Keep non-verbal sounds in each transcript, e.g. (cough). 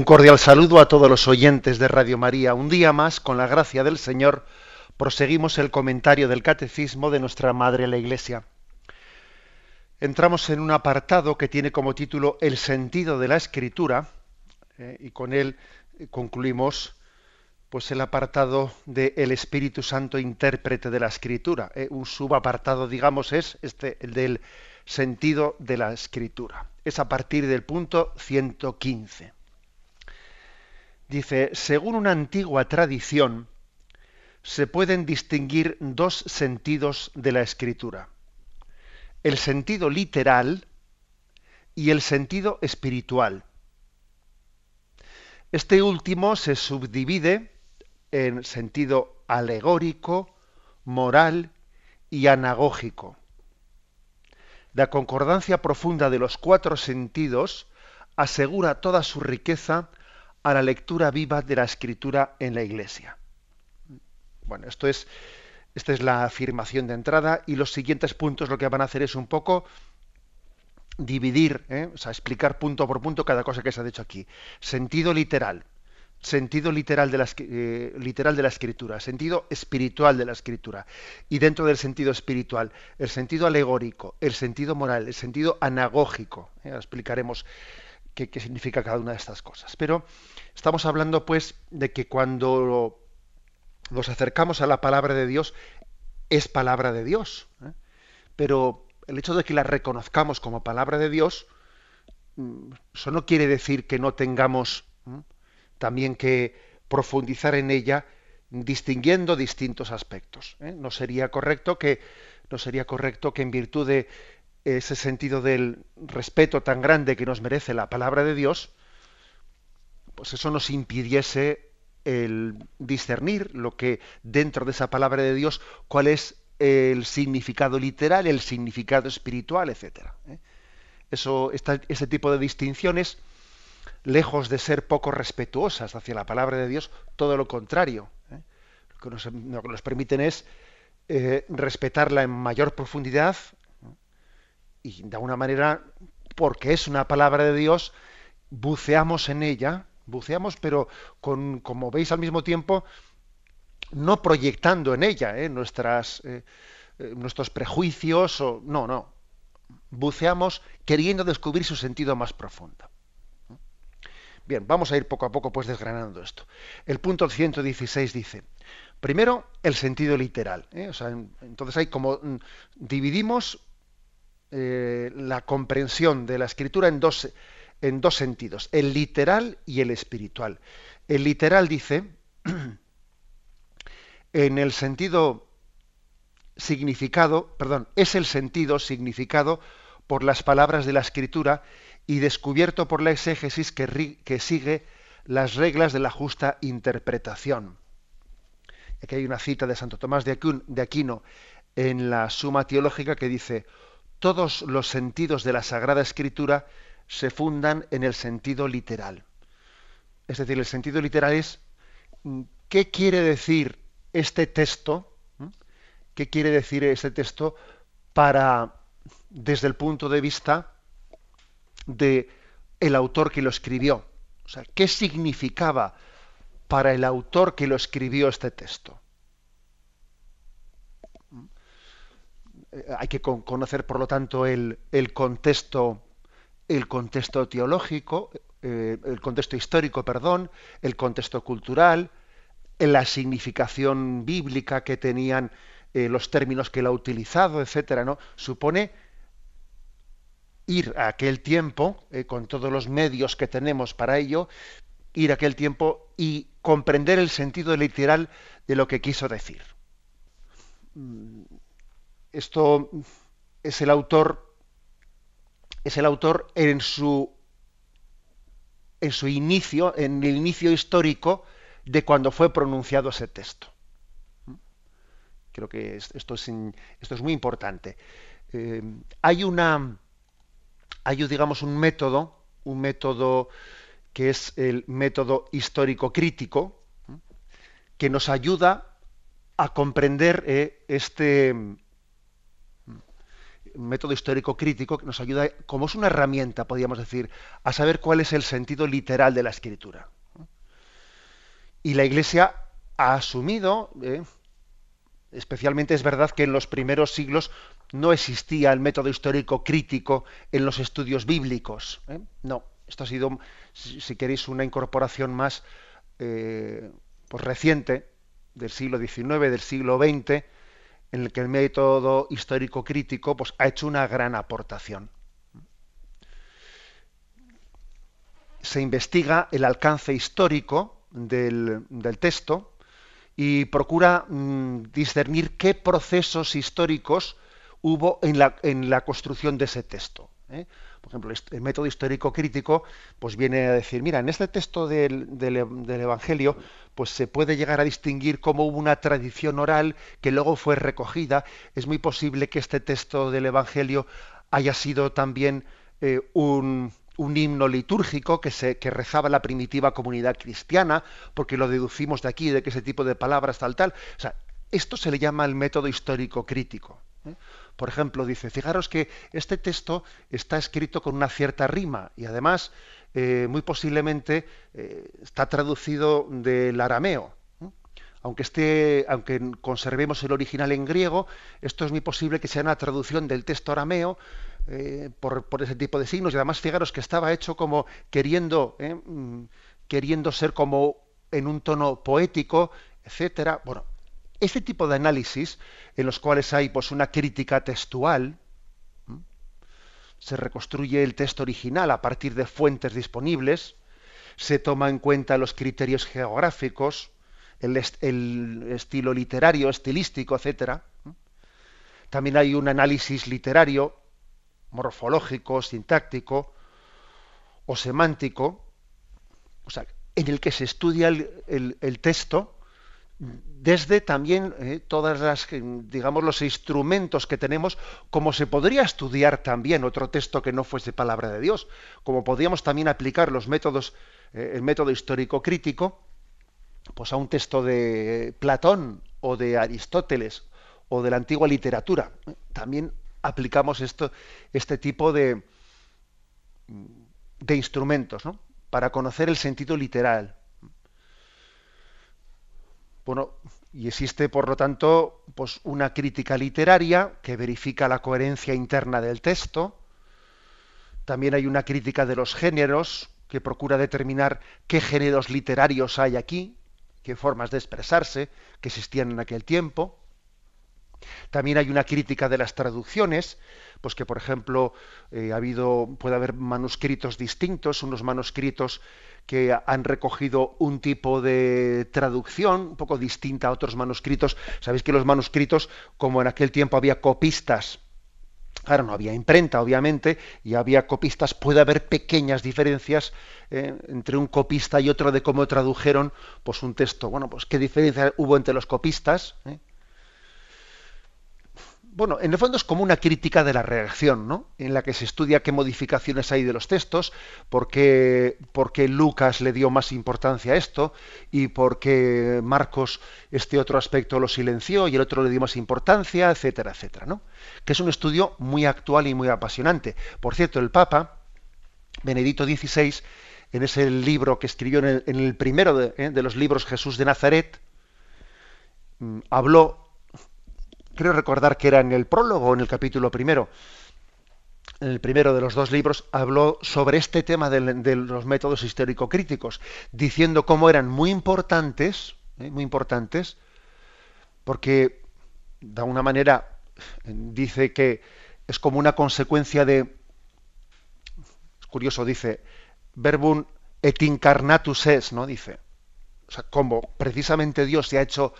Un cordial saludo a todos los oyentes de Radio María. Un día más, con la gracia del Señor, proseguimos el comentario del Catecismo de nuestra Madre la Iglesia. Entramos en un apartado que tiene como título El sentido de la Escritura eh, y con él concluimos pues el apartado de el Espíritu Santo intérprete de la Escritura. Eh, un subapartado, digamos, es este el del sentido de la Escritura. Es a partir del punto 115. Dice, según una antigua tradición, se pueden distinguir dos sentidos de la escritura. El sentido literal y el sentido espiritual. Este último se subdivide en sentido alegórico, moral y anagógico. La concordancia profunda de los cuatro sentidos asegura toda su riqueza a la lectura viva de la escritura en la iglesia. Bueno, esto es, esta es la afirmación de entrada y los siguientes puntos lo que van a hacer es un poco dividir, ¿eh? o sea, explicar punto por punto cada cosa que se ha dicho aquí. Sentido literal, sentido literal de, la, eh, de la escritura, sentido espiritual de la escritura. Y dentro del sentido espiritual, el sentido alegórico, el sentido moral, el sentido anagógico. ¿eh? explicaremos qué, significa cada una de estas cosas. Pero estamos hablando pues de que cuando nos acercamos a la palabra de Dios, es palabra de Dios. ¿eh? Pero el hecho de que la reconozcamos como palabra de Dios, mm, eso no quiere decir que no tengamos también que profundizar en ella distinguiendo distintos aspectos. ¿eh? No sería correcto que no sería correcto que en virtud de ese sentido del respeto tan grande que nos merece la palabra de Dios, pues eso nos impidiese el discernir lo que dentro de esa palabra de Dios, cuál es el significado literal, el significado espiritual, etcétera. ¿eh? Eso, ese tipo de distinciones, lejos de ser poco respetuosas hacia la palabra de Dios, todo lo contrario. ¿eh? Lo, que nos, permiten es eh, respetarla en mayor profundidad, y de alguna manera, porque es una palabra de Dios, buceamos en ella, buceamos, pero con, como veis al mismo tiempo, no proyectando en ella ¿eh? nuestras, eh, eh, nuestros prejuicios, o, no, no, buceamos queriendo descubrir su sentido más profundo. Bien, vamos a ir poco a poco pues desgranando esto. El punto 116 dice, primero el sentido literal. Entonces hay como mm, dividimos eh, la comprensión de la escritura en dos, en dos sentidos, el literal y el espiritual. El literal dice, (clears throat) en el sentido significado, perdón, es el sentido significado por las palabras de la escritura y descubierto por la exégesis que, que sigue las reglas de la justa interpretación. Aquí hay una cita de Santo Tomás de Aquino en la Suma Teológica que dice, todos los sentidos de la Sagrada Escritura se fundan en el sentido literal. Es decir, el sentido literal es mm, qué quiere decir este texto, ¿Mm? qué quiere decir este texto para, desde el punto de vista de el autor que lo escribió. O sea, ¿qué significaba para el autor que lo escribió este texto? Hay que conocer, por lo tanto, el, contexto, el contexto teológico, eh, el contexto histórico, perdón, el contexto cultural, la significación bíblica que tenían eh, los términos que él ha utilizado, etcétera, ¿no? Supone ir a aquel tiempo, con todos los medios que tenemos para ello, ir a aquel tiempo y comprender el sentido literal de lo que quiso decir esto es el autor, es el autor en su en su inicio, en el inicio histórico de cuando fue pronunciado ese texto. Creo que esto es, esto es muy importante. Eh, hay una, hay digamos un método, un método que es el método histórico crítico, que nos ayuda a comprender eh, este método histórico crítico que nos ayuda, como es una herramienta, podríamos decir, a saber cuál es el sentido literal de la escritura. Y la Iglesia ha asumido, eh, especialmente es verdad que en los primeros siglos no existía el método histórico crítico en los estudios bíblicos. Eh. No, esto ha sido, si, queréis, una incorporación más eh, pues reciente del siglo XIX, del siglo XX, en el que el método histórico crítico pues, ha hecho una gran aportación. Se investiga el alcance histórico del, texto y procura mm, discernir qué procesos históricos hubo en la, en la construcción de ese texto. ¿eh? Por ejemplo, el método histórico crítico, pues viene a decir, mira, en este texto del, del, Evangelio, pues se puede llegar a distinguir cómo hubo una tradición oral que luego fue recogida. Es muy posible que este texto del Evangelio haya sido también eh, un, un himno litúrgico que, se, que rezaba la primitiva comunidad cristiana, porque lo deducimos de aquí, de que ese tipo de palabras tal, tal. O sea, esto se le llama el método histórico crítico. ¿eh? Por ejemplo, dice, fijaros que este texto está escrito con una cierta rima y además eh, muy posiblemente eh, está traducido del arameo. Aunque, aunque conservemos el original en griego, esto es muy posible que sea una traducción del texto arameo eh, por, ese tipo de signos. Y además, fijaros que estaba hecho como queriendo, mm, queriendo ser como en un tono poético, etcétera. Bueno, este tipo de análisis, en los cuales hay pues, una crítica textual, se reconstruye el texto original a partir de fuentes disponibles, se toma en cuenta los criterios geográficos, el, estilo literario, estilístico, etc. También hay un análisis literario, morfológico, sintáctico o semántico, o sea, en el que se estudia el texto desde también eh, todas las digamos los instrumentos que tenemos como se podría estudiar también otro texto que no fuese palabra de Dios como podríamos también aplicar los métodos eh, el método histórico crítico pues a un texto de Platón o de Aristóteles o de la antigua literatura también aplicamos esto este tipo de de instrumentos ¿no? para conocer el sentido literal bueno, y existe, por lo tanto, pues una crítica literaria que verifica la coherencia interna del texto. También hay una crítica de los géneros que procura determinar qué géneros literarios hay aquí, qué formas de expresarse que existían en aquel tiempo. También hay una crítica de las traducciones, pues que por ejemplo eh, ha habido, puede haber manuscritos distintos, unos manuscritos que han recogido un tipo de traducción un poco distinta a otros manuscritos. Sabéis que los manuscritos, como en aquel tiempo había copistas, Claro, no había imprenta, obviamente, y había copistas. Puede haber pequeñas diferencias eh, entre un copista y otro de cómo tradujeron pues, un texto. Bueno, pues qué diferencia hubo entre los copistas. ¿Eh? Bueno, en el fondo es como una crítica de la redacción, ¿no? En la que se estudia qué modificaciones hay de los textos, por qué, Lucas le dio más importancia a esto y por qué Marcos este otro aspecto lo silenció y el otro le dio más importancia, etcétera, etcétera, ¿no? Que es un estudio muy actual y muy apasionante. Por cierto, el Papa, Benedicto XVI, en ese libro que escribió en el, primero de, ¿eh? de los libros Jesús de Nazaret, mm, habló creo recordar que era en el prólogo, en el capítulo primero, en el primero de los dos libros, habló sobre este tema de, los métodos histórico-críticos, diciendo cómo eran muy importantes, ¿eh? muy importantes, porque de alguna manera dice que es como una consecuencia de, es curioso, dice, verbum et incarnatus es, ¿no? Dice, o sea, como precisamente Dios se ha hecho,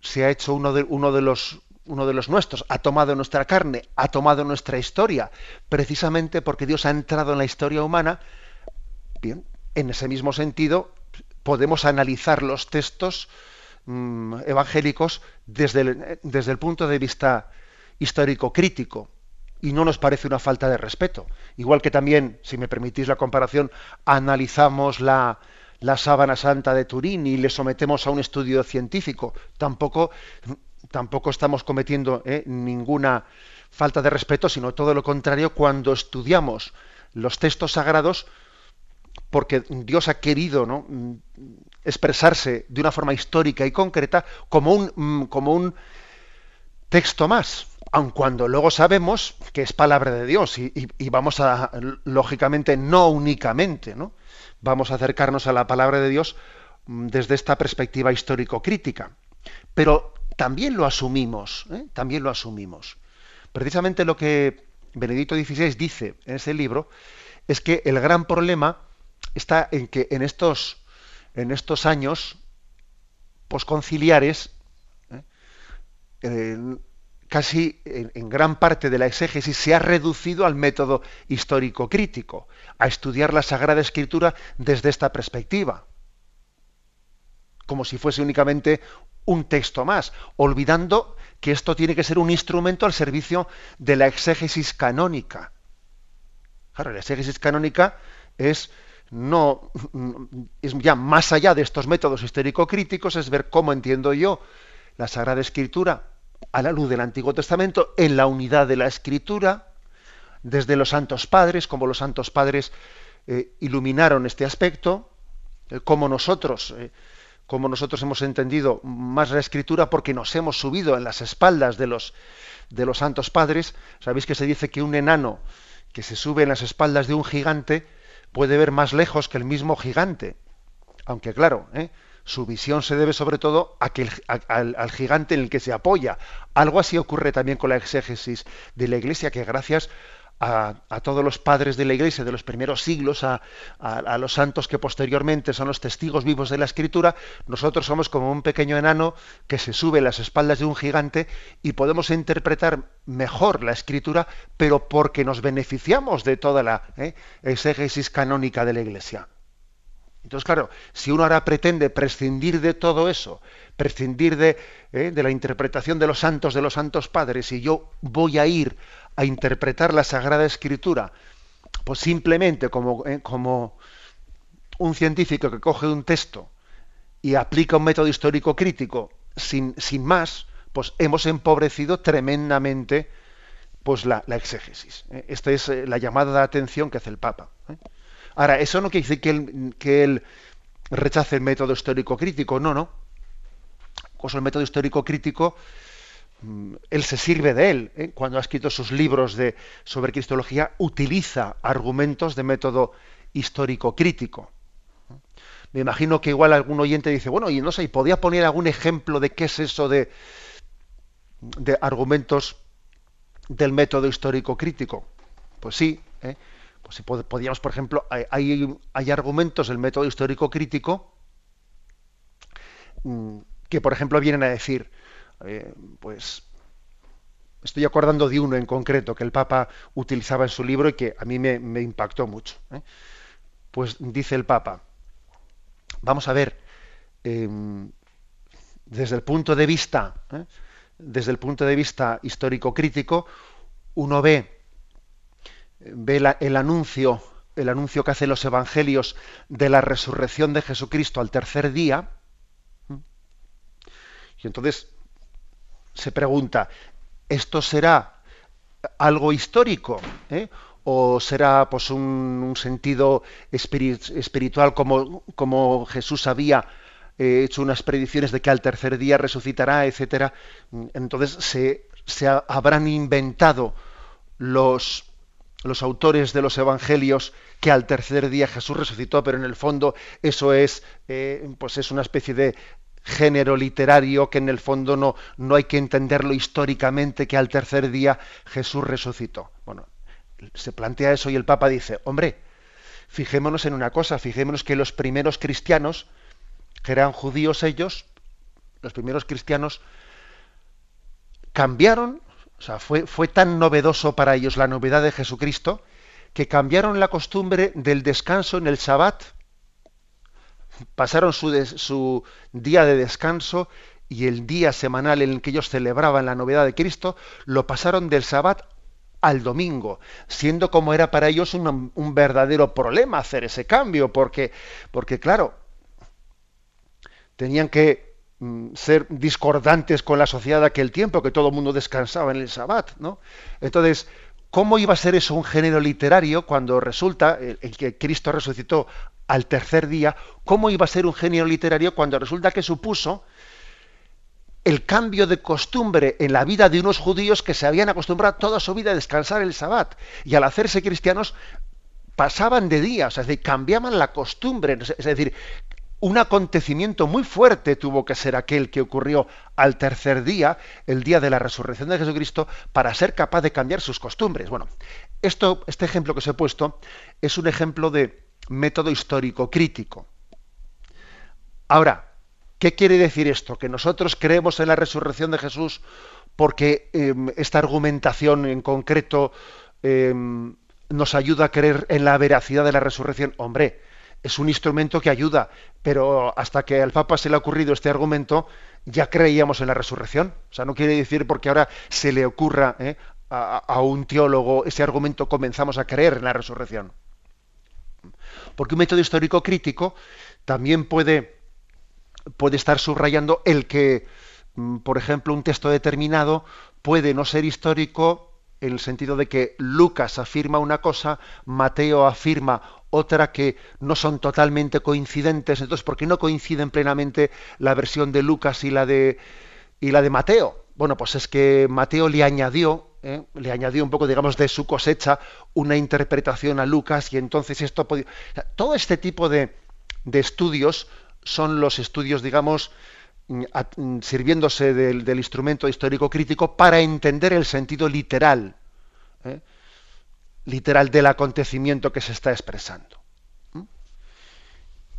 se ha hecho uno de, uno de los uno de los nuestros, ha tomado nuestra carne, ha tomado nuestra historia, precisamente porque Dios ha entrado en la historia humana, bien, en ese mismo sentido, podemos analizar los textos mm, evangélicos desde el, desde el punto de vista histórico crítico y no nos parece una falta de respeto. Igual que también, si me permitís la comparación, analizamos la, la sábana santa de Turín y le sometemos a un estudio científico. Tampoco, tampoco estamos cometiendo eh, ninguna falta de respeto, sino todo lo contrario cuando estudiamos los textos sagrados porque Dios ha querido ¿no? expresarse de una forma histórica y concreta como un, mm, como un texto más, aun cuando luego sabemos que es palabra de Dios y, vamos a, lógicamente, no únicamente, ¿no? Vamos a acercarnos a la palabra de Dios mm, desde esta perspectiva histórico-crítica. Pero también lo asumimos, ¿eh? también lo asumimos. Precisamente lo que Benedicto XVI dice en ese libro es que el gran problema está en que en estos, en estos años posconciliares, ¿eh? casi en, gran parte de la exégesis se ha reducido al método histórico crítico, a estudiar la Sagrada Escritura desde esta perspectiva, como si fuese únicamente un texto más, olvidando que esto tiene que ser un instrumento al servicio de la exégesis canónica. Claro, la exégesis canónica es no es ya más allá de estos métodos histórico-críticos, es ver cómo entiendo yo la Sagrada Escritura a la luz del Antiguo Testamento, en la unidad de la Escritura, desde los santos padres, como los santos padres eh, iluminaron este aspecto, eh, como nosotros, eh, como nosotros hemos entendido más la Escritura, porque nos hemos subido en las espaldas de los, de los santos padres. Sabéis que se dice que un enano que se sube en las espaldas de un gigante, puede ver más lejos que el mismo gigante. Aunque claro, ¿eh? su visión se debe sobre todo a que al, gigante en el que se apoya. Algo así ocurre también con la exégesis de la Iglesia, que gracias a, todos los padres de la Iglesia de los primeros siglos, a, los santos que posteriormente son los testigos vivos de la Escritura, nosotros somos como un pequeño enano que se sube las espaldas de un gigante y podemos interpretar mejor la Escritura, pero porque nos beneficiamos de toda la ¿eh? exégesis canónica de la Iglesia. Entonces, claro, si uno ahora pretende prescindir de todo eso, prescindir de, ¿eh? de la interpretación de los santos, de los santos padres, y yo voy a ir a interpretar la Sagrada Escritura, pues simplemente como, eh, un científico que coge un texto y aplica un método histórico crítico sin, más, pues hemos empobrecido tremendamente pues la, exégesis. ¿eh? Esta es la llamada de atención que hace el Papa. Ahora, eso no quiere decir que él, rechace el método histórico crítico, no, no. Pues el método histórico crítico Mm, él se sirve de él. ¿eh? Cuando ha escrito sus libros de, sobre cristología, utiliza argumentos de método histórico crítico. Me imagino que igual algún oyente dice, bueno, y no sé, ¿podía poner algún ejemplo de qué es eso de, de argumentos del método histórico crítico? Pues sí, ¿eh? Si podíamos, por ejemplo, hay, hay argumentos del método histórico crítico mm, que, por ejemplo, vienen a decir, eh, pues estoy acordando de uno en concreto que el Papa utilizaba en su libro y que a mí me, impactó mucho. ¿eh? Pues dice el Papa, vamos a ver, em, desde el punto de vista, ¿eh? desde el punto de vista histórico-crítico, uno ve, ve el anuncio, el anuncio que hacen los evangelios de la resurrección de Jesucristo al tercer día, y entonces se pregunta, ¿esto será algo histórico? Eh? ¿O será pues, un, sentido espiritual como, como, Jesús había eh, hecho unas predicciones de que al tercer día resucitará, etcétera? Entonces se, se habrán inventado los, los autores de los evangelios que al tercer día Jesús resucitó, pero en el fondo eso es, eh, pues es una especie de género literario que en el fondo no, no hay que entenderlo históricamente que al tercer día Jesús resucitó. Bueno, se plantea eso y el Papa dice, hombre, fijémonos en una cosa, fijémonos que los primeros cristianos, que eran judíos ellos, los primeros cristianos, cambiaron, o sea, fue, fue tan novedoso para ellos la novedad de Jesucristo, que cambiaron la costumbre del descanso en el Sabbat. Pasaron su, su día de descanso y el día semanal en el que ellos celebraban la novedad de Cristo, lo pasaron del Sabbat al domingo, siendo como era para ellos un, un verdadero problema hacer ese cambio, porque, porque claro, tenían que ser discordantes con la sociedad de aquel tiempo, que todo el mundo descansaba en el Sabbat, ¿no? Entonces, ¿cómo iba a ser eso un género literario cuando resulta el, el que Cristo resucitó al tercer día? ¿Cómo iba a ser un género literario cuando resulta que supuso el cambio de costumbre en la vida de unos judíos que se habían acostumbrado toda su vida a descansar el sabbat y al hacerse cristianos pasaban de día, es decir, cambiaban la costumbre, es decir, un acontecimiento muy fuerte tuvo que ser aquel que ocurrió al tercer día, el día de la resurrección de Jesucristo, para ser capaz de cambiar sus costumbres. Bueno, esto, este ejemplo que os he puesto es un ejemplo de método histórico crítico. Ahora, ¿Qué quiere decir esto? Que nosotros creemos en la resurrección de Jesús porque em, esta argumentación en concreto em, nos ayuda a creer en la veracidad de la resurrección. Hombre, es un instrumento que ayuda, pero hasta que al Papa se le ha ocurrido este argumento, ya creíamos en la resurrección. O sea, no quiere decir porque ahora se le ocurra ¿eh? a un teólogo ese argumento comenzamos a creer en la resurrección. Porque un método histórico crítico también puede puede estar subrayando el que, mm, por ejemplo, un texto determinado puede no ser histórico en el sentido de que Lucas afirma una cosa, Mateo afirma otra que no son totalmente coincidentes. Entonces, ¿por qué no coinciden plenamente la versión de Lucas y la de, y la de Mateo? Bueno, pues es que Mateo le añadió, ¿eh? le añadió un poco, digamos, de su cosecha una interpretación a Lucas y entonces esto podía... todo este tipo de, de estudios son los estudios, digamos, sirviéndose del, instrumento histórico crítico para entender el sentido literal, ¿eh? literal del acontecimiento que se está expresando.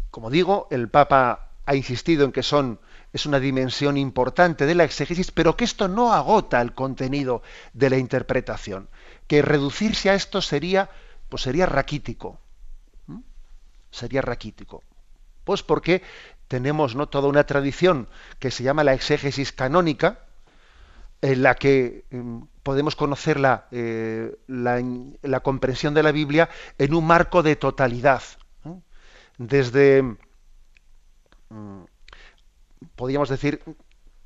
Como digo, el Papa ha insistido en que son es una dimensión importante de la exégesis, pero que esto no agota el contenido de la interpretación, que reducirse a esto sería pues sería raquítico. Sería raquítico. Pues porque tenemos ¿no? toda una tradición que se llama la exégesis canónica, en la que em, podemos conocer la, eh, la, comprensión de la Biblia en un marco de totalidad. Desde, mm, podríamos decir,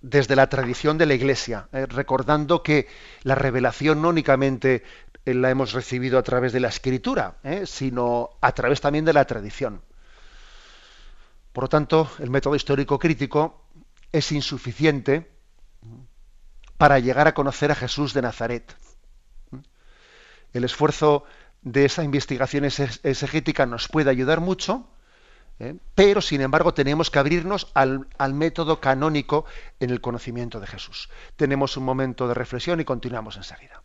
desde la tradición de la Iglesia, eh, recordando que la revelación no únicamente eh, la hemos recibido a través de la Escritura, sino a través también de la tradición. Por lo tanto, el método histórico crítico es insuficiente para llegar a conocer a Jesús de Nazaret. El esfuerzo de esa investigación exegética nos puede ayudar mucho, ¿eh? pero sin embargo tenemos que abrirnos al, al, método canónico en el conocimiento de Jesús. Tenemos un momento de reflexión y continuamos enseguida.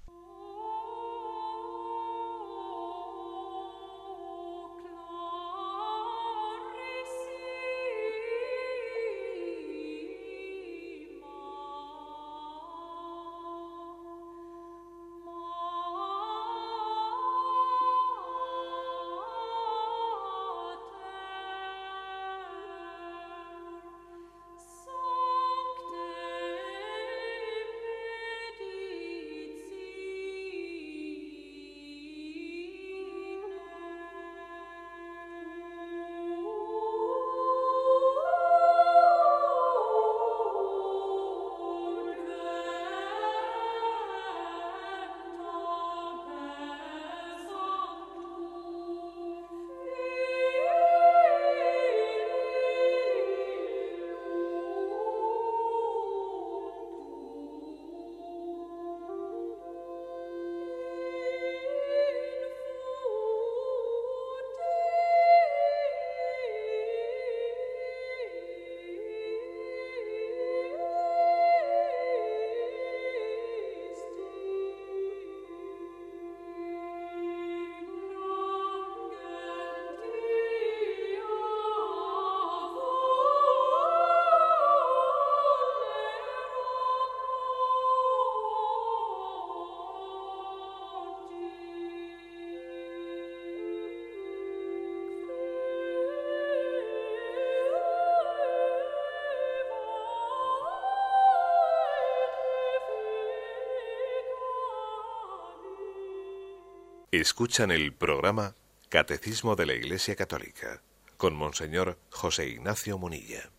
Escuchan el programa Catecismo de la Iglesia Católica con Monseñor José Ignacio Munilla.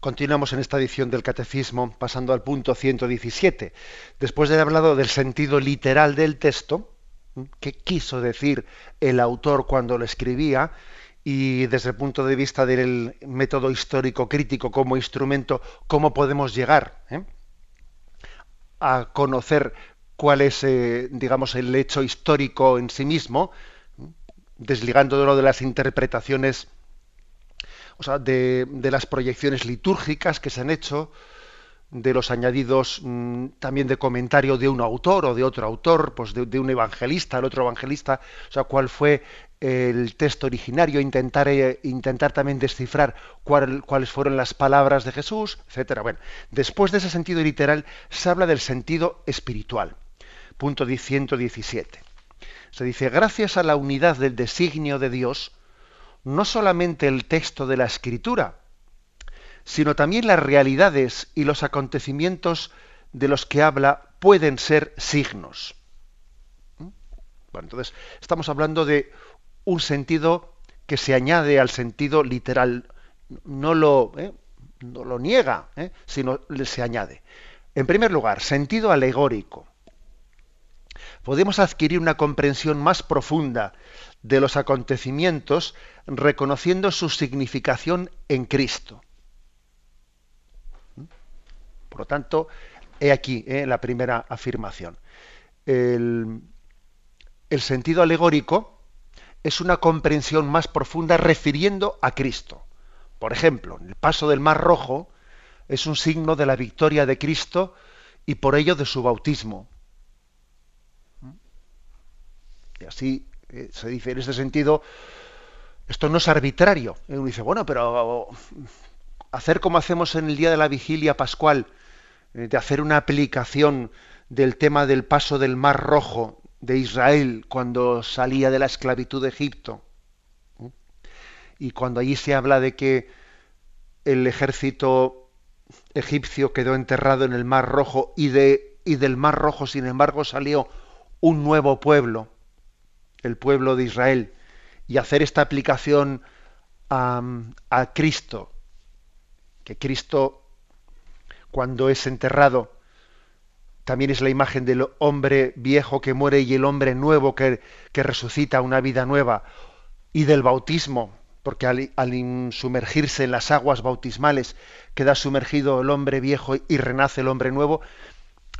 Continuamos en esta edición del Catecismo, pasando al punto 117. Después de haber hablado del sentido literal del texto, qué quiso decir el autor cuando lo escribía, y desde el punto de vista del método histórico crítico como instrumento, cómo podemos llegar ¿eh? a conocer cuál es, eh, digamos, el hecho histórico en sí mismo, desligándolo de las interpretaciones, o sea, de, las proyecciones litúrgicas que se han hecho, de los añadidos mm, también de comentario de un autor o de otro autor, pues de, un evangelista, el otro evangelista, o sea, cuál fue el texto originario, intentar, eh, intentar también descifrar cuáles fueron las palabras de Jesús, etcétera. Bueno, después de ese sentido literal se habla del sentido espiritual punto 117. Se dice, gracias a la unidad del designio de Dios, no solamente el texto de la escritura, sino también las realidades y los acontecimientos de los que habla pueden ser signos. ¿Mm? Bueno, entonces estamos hablando de un sentido que se añade al sentido literal, no lo, ¿eh? no lo niega, ¿eh? sino se añade. En primer lugar, sentido alegórico podemos adquirir una comprensión más profunda de los acontecimientos reconociendo su significación en Cristo. ¿Mm? Por lo tanto, he aquí eh, la primera afirmación. El, el sentido alegórico es una comprensión más profunda refiriendo a Cristo. Por ejemplo, el paso del Mar Rojo es un signo de la victoria de Cristo y por ello de su bautismo. Y así eh, se dice en este sentido, esto no es arbitrario. uno dice, bueno, pero hacer como hacemos en el día de la vigilia pascual, eh, de hacer una aplicación del tema del paso del Mar Rojo de Israel cuando salía de la esclavitud de Egipto. Y cuando allí se habla de que el ejército egipcio quedó enterrado en el Mar Rojo y, de, y del Mar Rojo, sin embargo, salió un nuevo pueblo el pueblo de Israel y hacer esta aplicación a, Cristo, que Cristo cuando es enterrado también es la imagen del hombre viejo que muere y el hombre nuevo que, resucita una vida nueva, y del bautismo, porque al, al, sumergirse en las aguas bautismales queda sumergido el hombre viejo y renace el hombre nuevo.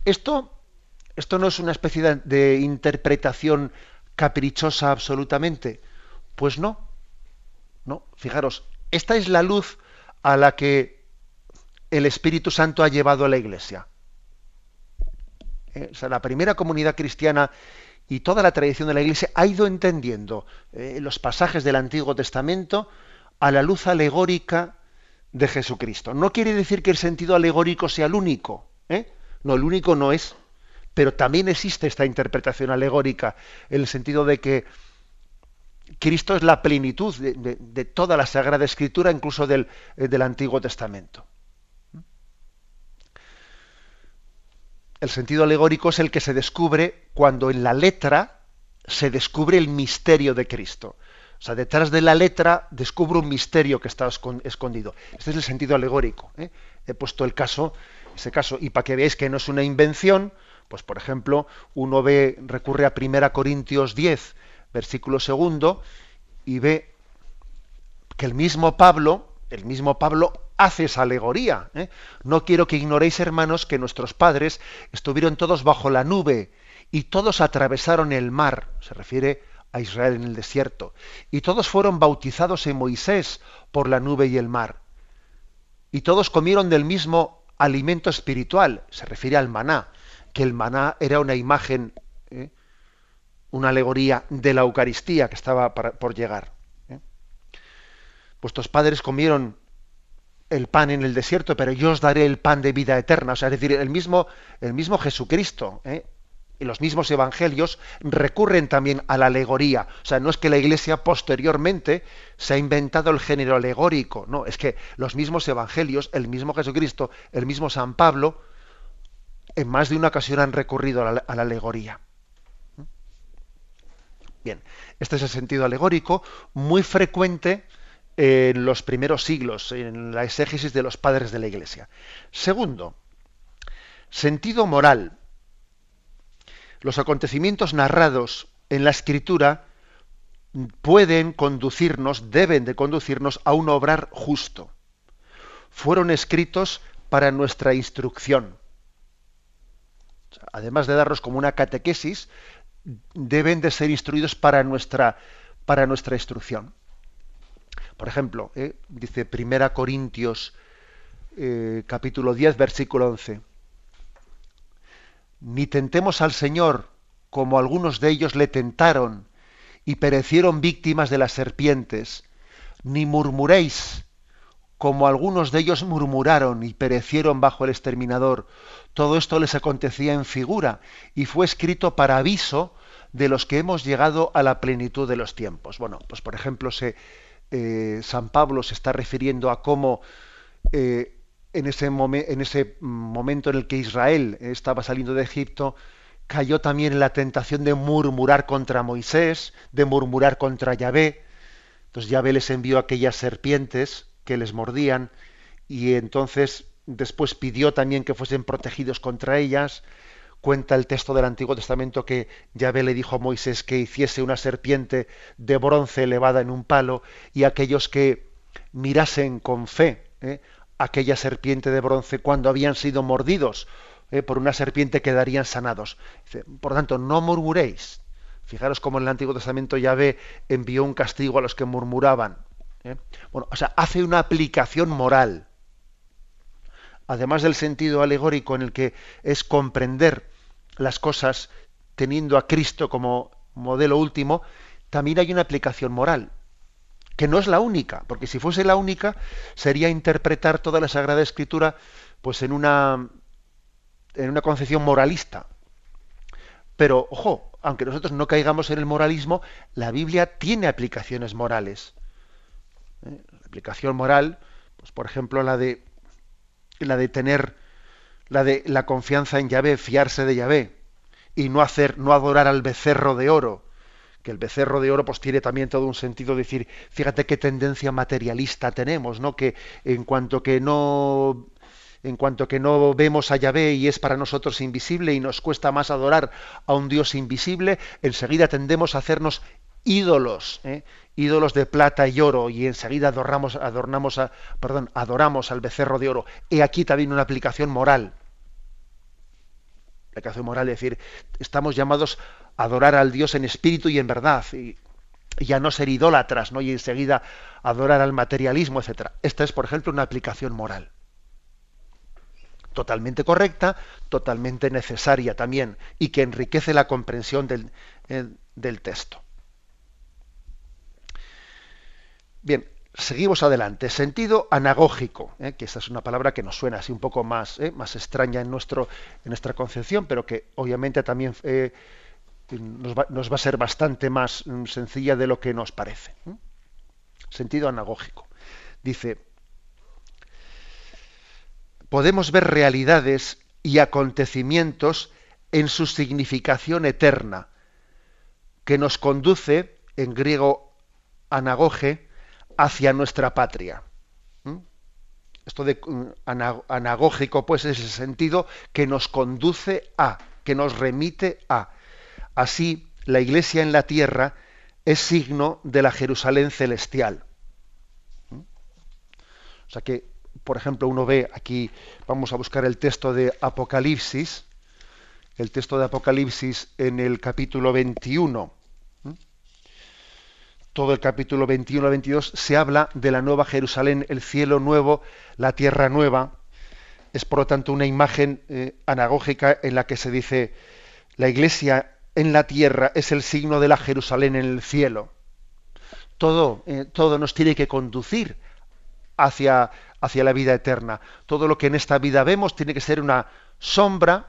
Esto, esto no es una especie de interpretación caprichosa absolutamente? Pues no. No, fijaros, esta es la luz a la que el Espíritu Santo ha llevado a la Iglesia. Eh, o sea, la primera comunidad cristiana y toda la tradición de la Iglesia ha ido entendiendo eh, los pasajes del Antiguo Testamento a la luz alegórica de Jesucristo. No quiere decir que el sentido alegórico sea el único. ¿eh? No, el único no es. Pero también existe esta interpretación alegórica, en el sentido de que Cristo es la plenitud de, toda la Sagrada Escritura, incluso del, eh, del Antiguo Testamento. El sentido alegórico es el que se descubre cuando en la letra se descubre el misterio de Cristo. O sea, detrás de la letra descubro un misterio que está escondido. Este es el sentido alegórico. ¿eh? He puesto el caso, ese caso, y para que veáis que no es una invención, pues por ejemplo, uno ve, recurre a 1 Corintios 10, versículo segundo, y ve que el mismo Pablo, el mismo Pablo hace esa alegoría. ¿eh? No quiero que ignoréis, hermanos, que nuestros padres estuvieron todos bajo la nube y todos atravesaron el mar. Se refiere a Israel en el desierto. Y todos fueron bautizados en Moisés por la nube y el mar. Y todos comieron del mismo alimento espiritual. Se refiere al maná que el maná era una imagen, ¿eh? una alegoría de la Eucaristía que estaba por llegar. ¿eh? Vuestros padres comieron el pan en el desierto, pero yo os daré el pan de vida eterna. O sea, es decir, el mismo, el mismo Jesucristo ¿eh? y los mismos evangelios recurren también a la alegoría. O sea, no es que la Iglesia posteriormente se ha inventado el género alegórico, no, es que los mismos evangelios, el mismo Jesucristo, el mismo San Pablo, en más de una ocasión han recurrido a la, alegoría. Bien, este es el sentido alegórico muy frecuente en los primeros siglos, en la exégesis de los padres de la Iglesia. Segundo, sentido moral. Los acontecimientos narrados en la Escritura pueden conducirnos, deben de conducirnos a un obrar justo. Fueron escritos para nuestra instrucción. Además de darnos como una catequesis, deben de ser instruidos para nuestra, para nuestra instrucción. Por ejemplo, eh, dice Primera Corintios eh, capítulo 10, versículo 11. Ni tentemos al Señor como algunos de ellos le tentaron y perecieron víctimas de las serpientes, ni murmuréis como algunos de ellos murmuraron y perecieron bajo el exterminador. Todo esto les acontecía en figura y fue escrito para aviso de los que hemos llegado a la plenitud de los tiempos. Bueno, pues por ejemplo, se, eh, San Pablo se está refiriendo a cómo eh, en, ese en, ese momento en el que Israel estaba saliendo de Egipto, cayó también en la tentación de murmurar contra Moisés, de murmurar contra Yahvé. Entonces Yahvé les envió aquellas serpientes que les mordían y entonces después pidió también que fuesen protegidos contra ellas. Cuenta el texto del Antiguo Testamento que Yahvé le dijo a Moisés que hiciese una serpiente de bronce elevada en un palo y aquellos que mirasen con fe ¿eh? aquella serpiente de bronce cuando habían sido mordidos ¿eh? por una serpiente quedarían sanados. Por tanto, no murmuréis. Fijaros cómo en el Antiguo Testamento Yahvé envió un castigo a los que murmuraban. ¿eh? Bueno, o sea, hace una aplicación moral. Además del sentido alegórico en el que es comprender las cosas teniendo a Cristo como modelo último, también hay una aplicación moral, que no es la única, porque si fuese la única, sería interpretar toda la Sagrada Escritura pues en una, en una concepción moralista. Pero, ojo, aunque nosotros no caigamos en el moralismo, la Biblia tiene aplicaciones morales. ¿eh? La aplicación moral, pues por ejemplo la de la de tener la de la confianza en Yahvé, fiarse de Yahvé y no hacer no adorar al becerro de oro, que el becerro de oro pues tiene también todo un sentido de decir, fíjate qué tendencia materialista tenemos, ¿no? Que en cuanto que no en cuanto que no vemos a Yahvé y es para nosotros invisible y nos cuesta más adorar a un Dios invisible, enseguida tendemos a hacernos ídolos, ¿eh? ídolos de plata y oro, y enseguida adoramos, adornamos a, perdón, adoramos al becerro de oro. He aquí también una aplicación moral. La aplicación moral es decir, estamos llamados a adorar al Dios en espíritu y en verdad, y, a no ser idólatras, ¿no? y enseguida adorar al materialismo, etc. Esta es, por ejemplo, una aplicación moral. Totalmente correcta, totalmente necesaria también, y que enriquece la comprensión del, eh, del texto. Bien, seguimos adelante. Sentido anagógico, ¿eh? que esa es una palabra que nos suena así un poco más, ¿eh? más extraña en, nuestro, en nuestra concepción, pero que obviamente también eh, nos, va, nos, va, a ser bastante más mm, sencilla de lo que nos parece. Sentido anagógico. Dice, podemos ver realidades y acontecimientos en su significación eterna, que nos conduce, en griego anagoge, hacia nuestra patria. ¿Mm? Esto de mm, anagógico, pues, es el sentido que nos conduce a, que nos remite a. Así, la iglesia en la tierra es signo de la Jerusalén celestial. ¿Mm? O sea que, por ejemplo, uno ve aquí, vamos a buscar el texto de Apocalipsis, el texto de Apocalipsis en el capítulo 21 todo el capítulo 21 al 22 se habla de la nueva Jerusalén, el cielo nuevo, la tierra nueva. Es por lo tanto una imagen eh, anagógica en la que se dice la iglesia en la tierra es el signo de la Jerusalén en el cielo. Todo, eh, todo nos tiene que conducir hacia, hacia la vida eterna. Todo lo que en esta vida vemos tiene que ser una sombra,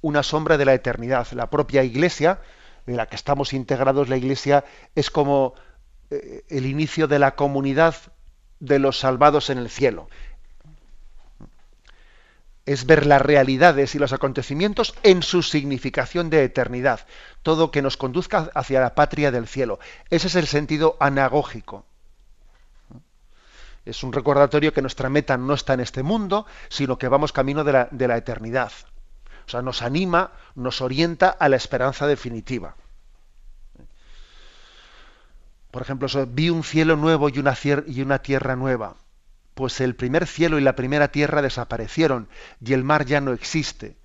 una sombra de la eternidad. La propia iglesia, en la que estamos integrados, la Iglesia es como eh, el inicio de la comunidad de los salvados en el cielo. es ver las realidades y los acontecimientos en su significación de eternidad, todo que nos conduzca hacia la patria del cielo. Ese es el sentido anagógico. Es un recordatorio que nuestra meta no está en este mundo, sino que vamos camino de la, de la eternidad. O sea, nos anima, nos orienta a la esperanza definitiva. Por ejemplo, vi un cielo nuevo y una, y una tierra nueva pues el primer cielo y la primera tierra desaparecieron y el mar ya no existe.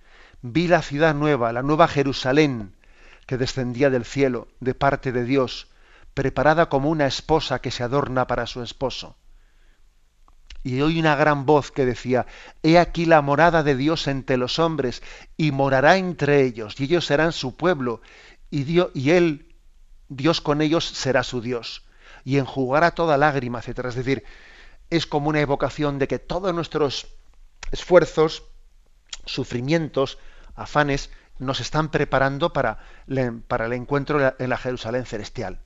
Vi la ciudad nueva, la nueva Jerusalén, que descendía del cielo, de parte de Dios, preparada como una esposa que se adorna para su esposo. Y oí una gran voz que decía, He aquí la morada de Dios entre los hombres, y morará entre ellos, y ellos serán su pueblo, y, Dios, y Él, Dios con ellos, será su Dios, y enjugará toda lágrima, etc. Es decir, es como una evocación de que todos nuestros esfuerzos, sufrimientos, afanes, nos están preparando para, para el encuentro en la Jerusalén celestial.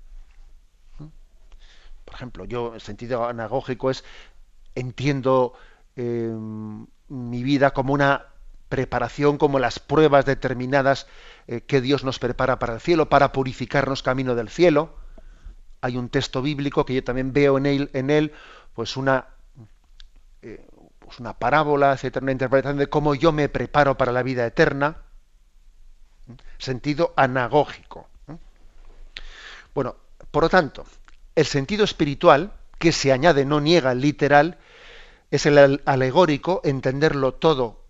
Por ejemplo, yo, el sentido anagógico es, entiendo eh, mi vida como una preparación, como las pruebas determinadas eh, que Dios nos prepara para el cielo, para purificarnos camino del cielo. Hay un texto bíblico que yo también veo en él, pues una, eh, pues una parábola, etcétera, una interpretación de cómo yo me preparo para la vida eterna, sentido anagógico. Bueno, por lo tanto, el sentido espiritual, que se añade, no niega el literal, es el alegórico, entenderlo todo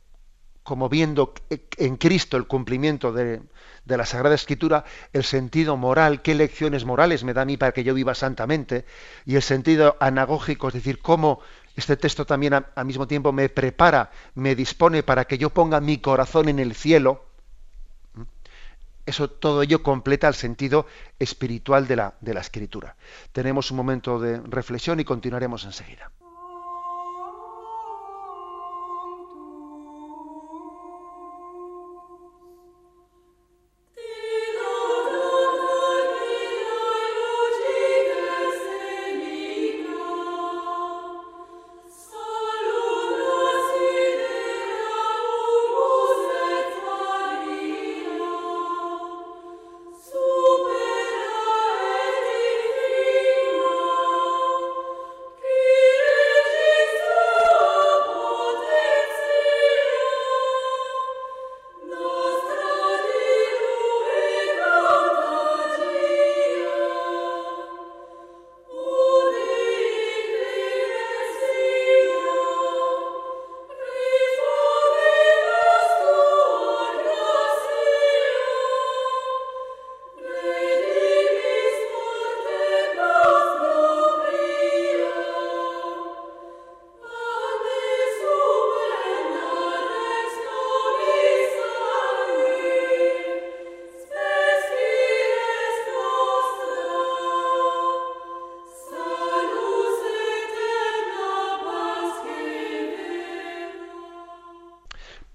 como viendo en Cristo el cumplimiento de, de la Sagrada Escritura el sentido moral, qué lecciones morales me da a mí para que yo viva santamente, y el sentido anagógico, es decir, cómo este texto también al mismo tiempo me prepara, me dispone para que yo ponga mi corazón en el cielo. Eso todo ello completa el sentido espiritual de la, de la escritura. Tenemos un momento de reflexión y continuaremos enseguida.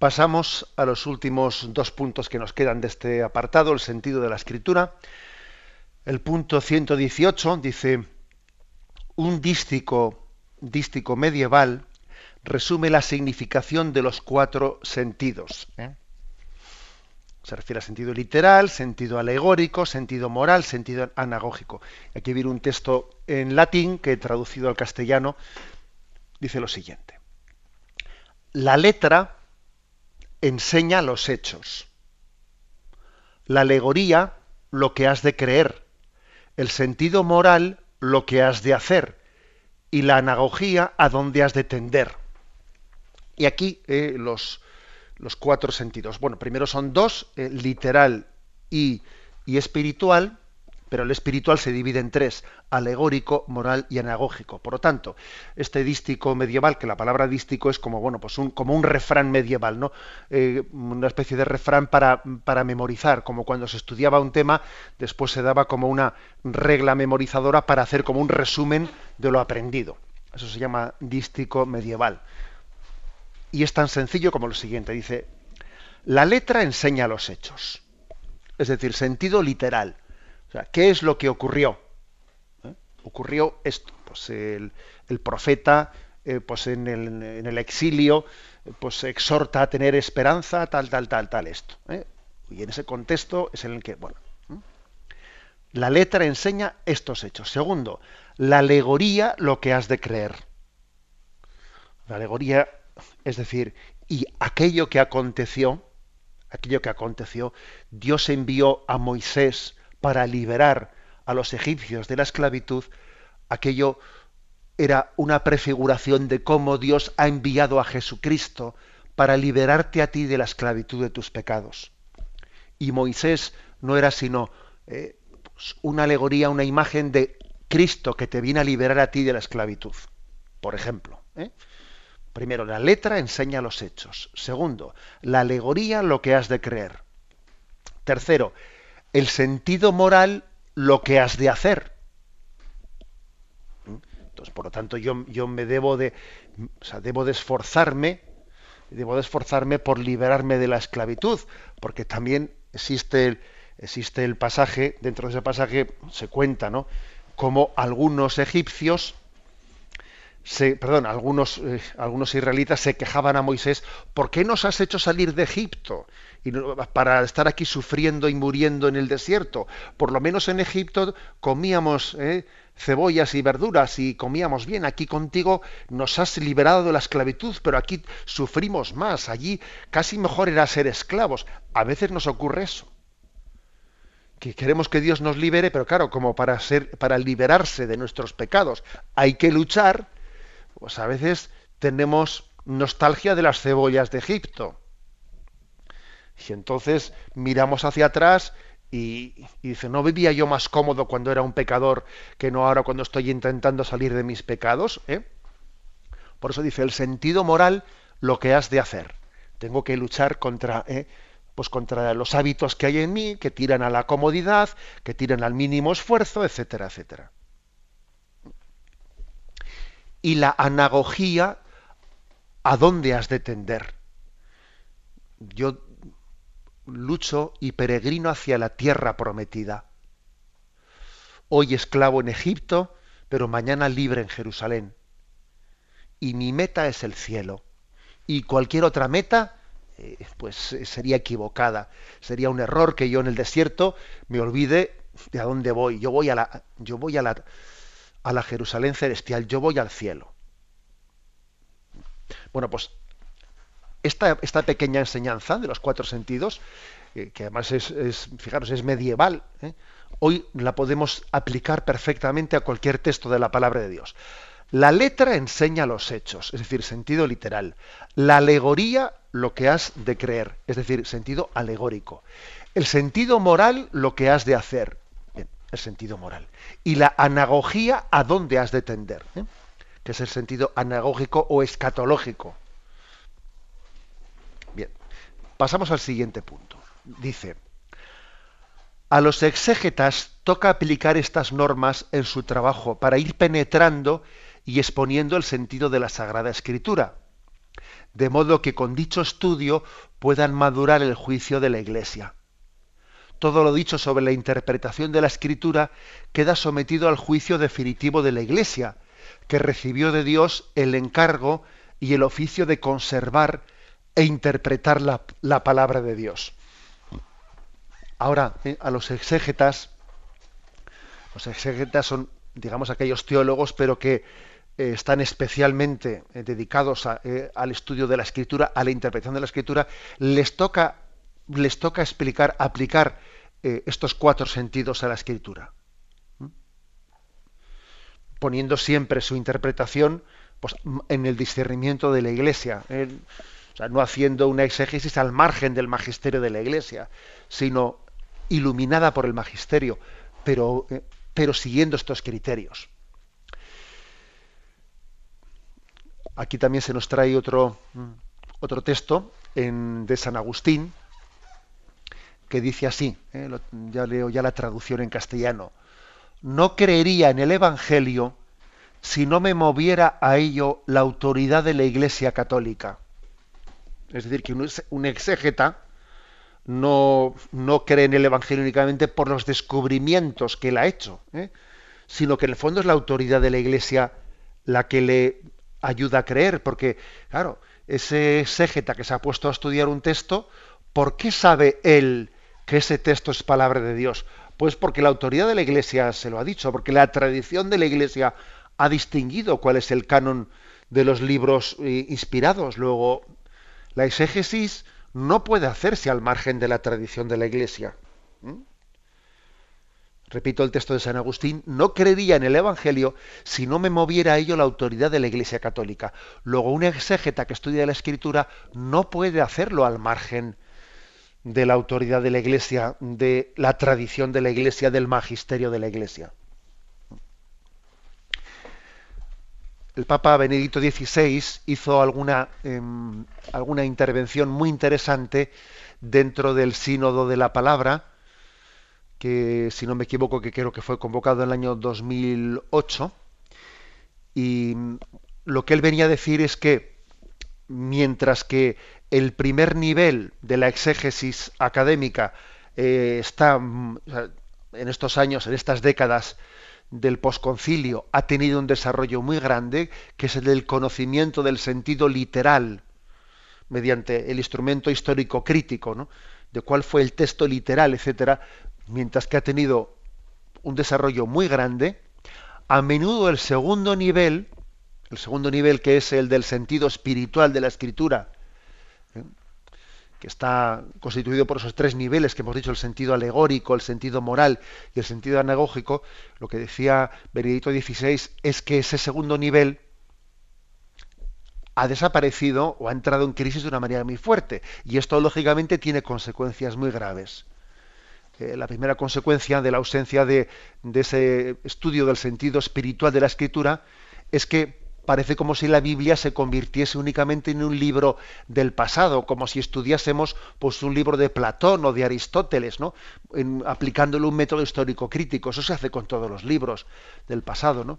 Pasamos a los últimos dos puntos que nos quedan de este apartado, el sentido de la escritura. El punto 118 dice, un dístico, dístico medieval resume la significación de los cuatro sentidos. ¿eh? Se refiere al sentido literal, sentido alegórico, sentido moral, sentido anagógico. Aquí viene un texto en latín que traducido al castellano dice lo siguiente. La letra enseña los hechos. La alegoría, lo que has de creer. El sentido moral, lo que has de hacer. Y la anagogía, a dónde has de tender. Y aquí eh, los, los, cuatro sentidos. Bueno, primero son dos, eh, literal y, y espiritual, pero el espiritual se divide en tres, alegórico, moral y anagógico. Por lo tanto, este dístico medieval, que la palabra dístico es como, bueno, pues un, como un refrán medieval, ¿no? Eh, una especie de refrán para, para memorizar, como cuando se estudiaba un tema, después se daba como una regla memorizadora para hacer como un resumen de lo aprendido. Eso se llama dístico medieval. Y es tan sencillo como lo siguiente, dice, la letra enseña los hechos, es decir, sentido literal ¿qué es lo que ocurrió? ¿Eh? Ocurrió esto, pues el, profeta, eh, pues en el, exilio, pues exhorta a tener esperanza, tal, tal, tal, tal, esto. ¿eh? Y en ese contexto es en el que, bueno, la letra enseña estos hechos. Segundo, la alegoría lo que has de creer. La alegoría, es decir, y aquello que aconteció, aquello que aconteció, Dios envió a Moisés para liberar a los egipcios de la esclavitud, aquello era una prefiguración de cómo Dios ha enviado a Jesucristo para liberarte a ti de la esclavitud de tus pecados. Y Moisés no era sino eh, pues, una alegoría, una imagen de Cristo que te viene a liberar a ti de la esclavitud. Por ejemplo. ¿eh? Primero, la letra enseña los hechos. Segundo, la alegoría lo que has de creer. Tercero, el sentido moral lo que has de hacer. Entonces, por lo tanto, yo, yo me debo de, o sea, debo de esforzarme, debo de esforzarme por liberarme de la esclavitud, porque también existe el, existe el pasaje, dentro de ese pasaje se cuenta, ¿no? Como algunos egipcios, se, perdón, algunos, eh, algunos israelitas se quejaban a Moisés, ¿por qué nos has hecho salir de Egipto? Y para estar aquí sufriendo y muriendo en el desierto. Por lo menos en Egipto comíamos eh, cebollas y verduras y comíamos bien. Aquí contigo nos has liberado de la esclavitud, pero aquí sufrimos más. Allí casi mejor era ser esclavos. A veces nos ocurre eso que queremos que Dios nos libere, pero claro, como para ser, para liberarse de nuestros pecados hay que luchar, pues a veces tenemos nostalgia de las cebollas de Egipto. Y entonces miramos hacia atrás y, dice, ¿no vivía yo más cómodo cuando era un pecador que no ahora cuando estoy intentando salir de mis pecados? ¿eh? Por eso dice, el sentido moral, lo que has de hacer. Tengo que luchar contra, ¿eh? pues contra los hábitos que hay en mí, que tiran a la comodidad, que tiran al mínimo esfuerzo, etcétera, etcétera. Y la anagogía, ¿a dónde has de tender? Yo lucho y peregrino hacia la tierra prometida. Hoy esclavo en Egipto, pero mañana libre en Jerusalén. Y mi meta es el cielo. Y cualquier otra meta eh, pues eh, sería equivocada. Sería un error que yo en el desierto me olvide de a dónde voy. Yo voy a la, yo voy a la, a la Jerusalén celestial, yo voy al cielo. Bueno, pues esta, esta pequeña enseñanza de los cuatro sentidos, eh, que además es, fijaros, es medieval, hoy la podemos aplicar perfectamente a cualquier texto de la palabra de Dios. La letra enseña los hechos, es decir, sentido literal. La alegoría lo que has de creer, es decir, sentido alegórico. El sentido moral lo que has de hacer, bien, el sentido moral. Y la anagogía a dónde has de tender, ¿eh? que es el sentido anagógico o escatológico. Pasamos al siguiente punto. Dice, a los exégetas toca aplicar estas normas en su trabajo para ir penetrando y exponiendo el sentido de la Sagrada Escritura, de modo que con dicho estudio puedan madurar el juicio de la Iglesia. Todo lo dicho sobre la interpretación de la Escritura queda sometido al juicio definitivo de la Iglesia, que recibió de Dios el encargo y el oficio de conservar e interpretar la, palabra de Dios. Ahora, eh, a los exégetas, los exégetas son, digamos, aquellos teólogos, pero que eh, están especialmente eh, dedicados al estudio de la escritura, a la interpretación de la escritura, les toca, les toca explicar, aplicar estos cuatro sentidos a la escritura. Poniendo siempre su interpretación pues, en el discernimiento de la iglesia. O sea, no haciendo una exégesis al margen del magisterio de la iglesia, sino iluminada por el magisterio, pero, pero siguiendo estos criterios. Aquí también se nos trae otro, otro texto de San Agustín que dice así, ¿eh? ya leo ya la traducción en castellano, no creería en el Evangelio si no me moviera a ello la autoridad de la Iglesia Católica. Es decir, que un, exégeta no, no, cree en el Evangelio únicamente por los descubrimientos que él ha hecho, ¿eh? sino que en el fondo es la autoridad de la Iglesia la que le ayuda a creer, porque, claro, ese exégeta que se ha puesto a estudiar un texto, ¿por qué sabe él que ese texto es palabra de Dios? Pues porque la autoridad de la Iglesia se lo ha dicho, porque la tradición de la Iglesia ha distinguido cuál es el canon de los libros eh, inspirados. Luego, la exégesis no puede hacerse al margen de la tradición de la Iglesia. Repito el texto de San Agustín, no creería en el Evangelio si no me moviera a ello la autoridad de la Iglesia Católica. Luego, un exégeta que estudia la Escritura no puede hacerlo al margen de la autoridad de la Iglesia, de la tradición de la Iglesia, del magisterio de la Iglesia. El Papa Benedicto XVI hizo alguna, em, alguna intervención muy interesante dentro del sínodo de la palabra, que si no me equivoco, que creo que fue convocado en el año 2008, y lo que él venía a decir es que mientras que el primer nivel de la exégesis académica eh, está en estos años, en estas décadas, del posconcilio ha tenido un desarrollo muy grande, que es el del conocimiento del sentido literal, mediante el instrumento histórico crítico, ¿no? de cuál fue el texto literal, etcétera, mientras que ha tenido un desarrollo muy grande, a menudo el segundo nivel, el segundo nivel que es el del sentido espiritual de la escritura, que está constituido por esos tres niveles que hemos dicho, el sentido alegórico, el sentido moral y el sentido anagógico, lo que decía Benedicto XVI es que ese segundo nivel ha desaparecido o ha entrado en crisis de una manera muy fuerte. Y esto, lógicamente, tiene consecuencias muy graves. Eh, la primera consecuencia de la ausencia de, de ese estudio del sentido espiritual de la escritura es que parece como si la Biblia se convirtiese únicamente en un libro del pasado, como si estudiásemos pues, un libro de Platón o de Aristóteles, ¿no? aplicándole un método histórico crítico. Eso se hace con todos los libros del pasado, ¿no?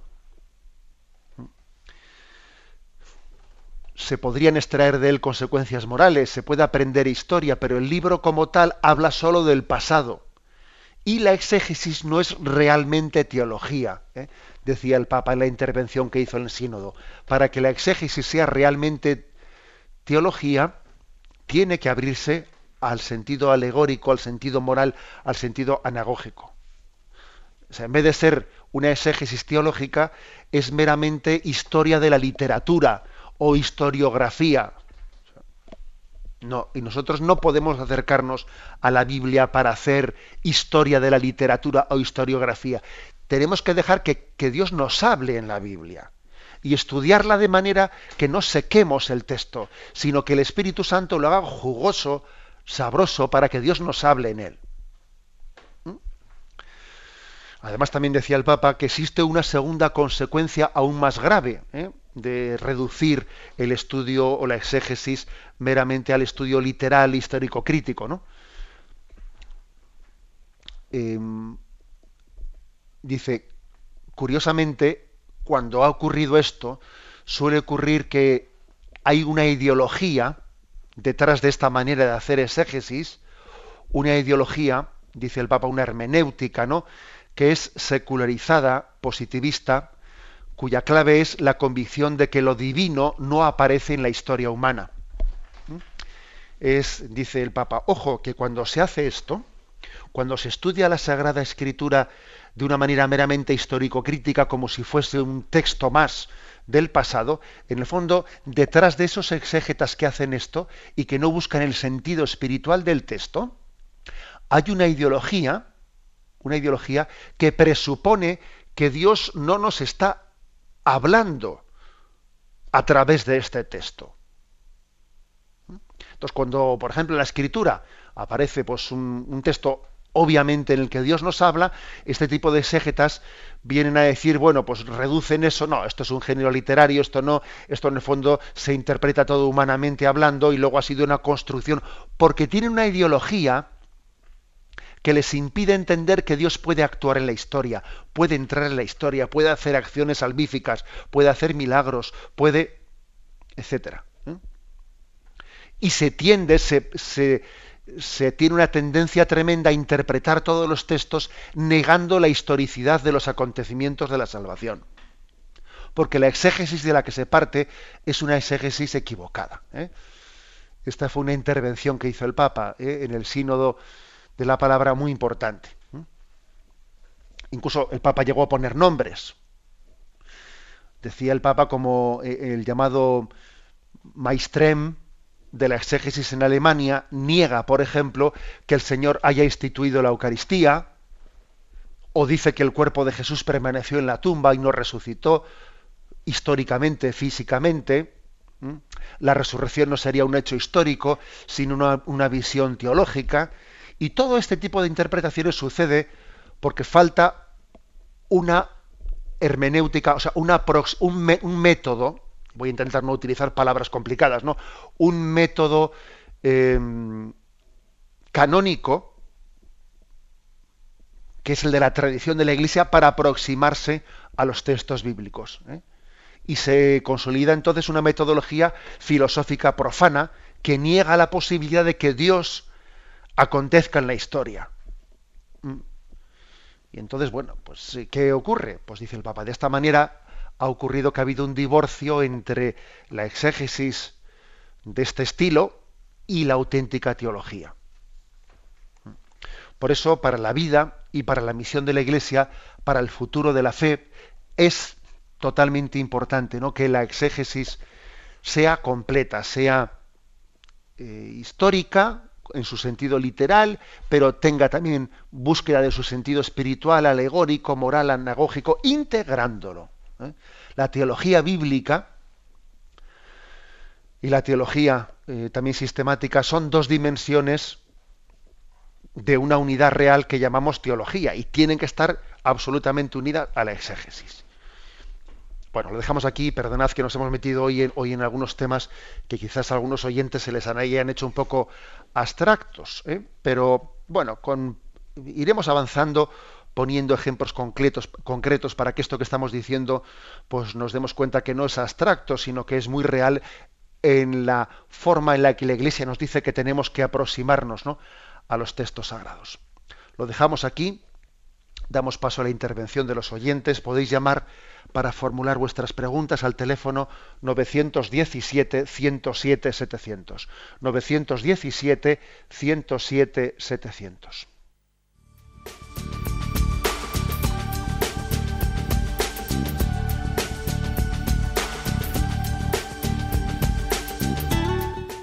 Se podrían extraer de él consecuencias morales, se puede aprender historia, pero el libro como tal habla solo del pasado. Y la exégesis no es realmente teología. ¿eh? Decía el Papa en la intervención que hizo en el sínodo, para que la exégesis sea realmente teología, tiene que abrirse al sentido alegórico, al sentido moral, al sentido anagógico. O sea, en vez de ser una exégesis teológica, es meramente historia de la literatura o historiografía. No, y nosotros no podemos acercarnos a la Biblia para hacer historia de la literatura o historiografía tenemos que dejar que, Dios nos hable en la Biblia y estudiarla de manera que no sequemos el texto, sino que el Espíritu Santo lo haga jugoso, sabroso, para que Dios nos hable en él. ¿Mm? Además también decía el Papa que existe una segunda consecuencia aún más grave ¿eh? de reducir el estudio o la exégesis meramente al estudio literal, histórico, crítico. ¿no? Em, dice, curiosamente, cuando ha ocurrido esto, suele ocurrir que hay una ideología detrás de esta manera de hacer exégesis, una ideología, dice el Papa, una hermenéutica, ¿no? que es secularizada, positivista, cuya clave es la convicción de que lo divino no aparece en la historia humana. ¿Mm? Es, dice el Papa, ojo, que cuando se hace esto, cuando se estudia la Sagrada Escritura de una manera meramente histórico-crítica, como si fuese un texto más del pasado, en el fondo, detrás de esos exégetas que hacen esto y que no buscan el sentido espiritual del texto, hay una ideología, una ideología que presupone que Dios no nos está hablando a través de este texto. Entonces, cuando, por ejemplo, en la escritura aparece pues, un, un texto obviamente en el que Dios nos habla, este tipo de exégetas vienen a decir, bueno, pues reducen eso, no, esto es un género literario, esto no, esto en el fondo se interpreta todo humanamente hablando y luego ha sido una construcción, porque tienen una ideología que les impide entender que Dios puede actuar en la historia, puede entrar en la historia, puede hacer acciones salvíficas, puede hacer milagros, puede, etcétera. Y se tiende, se, se tiene una tendencia tremenda a interpretar todos los textos negando la historicidad de los acontecimientos de la salvación. porque la exégesis de la que se parte es una exégesis equivocada. ¿eh? Esta fue una intervención que hizo el Papa ¿eh? en el sínodo de la palabra muy importante. Incluso el Papa llegó a poner nombres. Decía el Papa como eh, el llamado Maestrem de la exégesis en Alemania niega, por ejemplo, que el Señor haya instituido la Eucaristía, o dice que el cuerpo de Jesús permaneció en la tumba y no resucitó históricamente, físicamente. La resurrección no sería un hecho histórico, sino una, una visión teológica. Y todo este tipo de interpretaciones sucede porque falta una hermenéutica, o sea, un, un, método, voy a intentar no utilizar palabras complicadas, ¿no? Un método em, canónico, que es el de la tradición de la Iglesia, para aproximarse a los textos bíblicos. ¿eh? Y se consolida entonces una metodología filosófica profana que niega la posibilidad de que Dios acontezca en la historia. ¿Mm? Y entonces, bueno, pues ¿qué ocurre? Pues dice el Papa, de esta manera ha ocurrido que ha habido un divorcio entre la exégesis de este estilo y la auténtica teología. Por eso, para la vida y para la misión de la Iglesia, para el futuro de la fe, es totalmente importante ¿no? que la exégesis sea completa, sea eh, histórica, en su sentido literal, pero tenga también búsqueda de su sentido espiritual, alegórico, moral, anagógico, integrándolo. ¿Eh? La teología bíblica y la teología eh, también sistemática son dos dimensiones de una unidad real que llamamos teología y tienen que estar absolutamente unidas a la exégesis. Bueno, lo dejamos aquí, perdonad que nos hemos metido hoy en, hoy en algunos temas que quizás a algunos oyentes se les hayan hecho un poco abstractos, ¿eh? pero bueno, con, iremos avanzando poniendo ejemplos concretos, para que esto que estamos diciendo pues nos demos cuenta que no es abstracto, sino que es muy real en la forma en la que la Iglesia nos dice que tenemos que aproximarnos ¿no? a los textos sagrados. Lo dejamos aquí, damos paso a la intervención de los oyentes, podéis llamar para formular vuestras preguntas al teléfono 917-107-700. 917-107-700.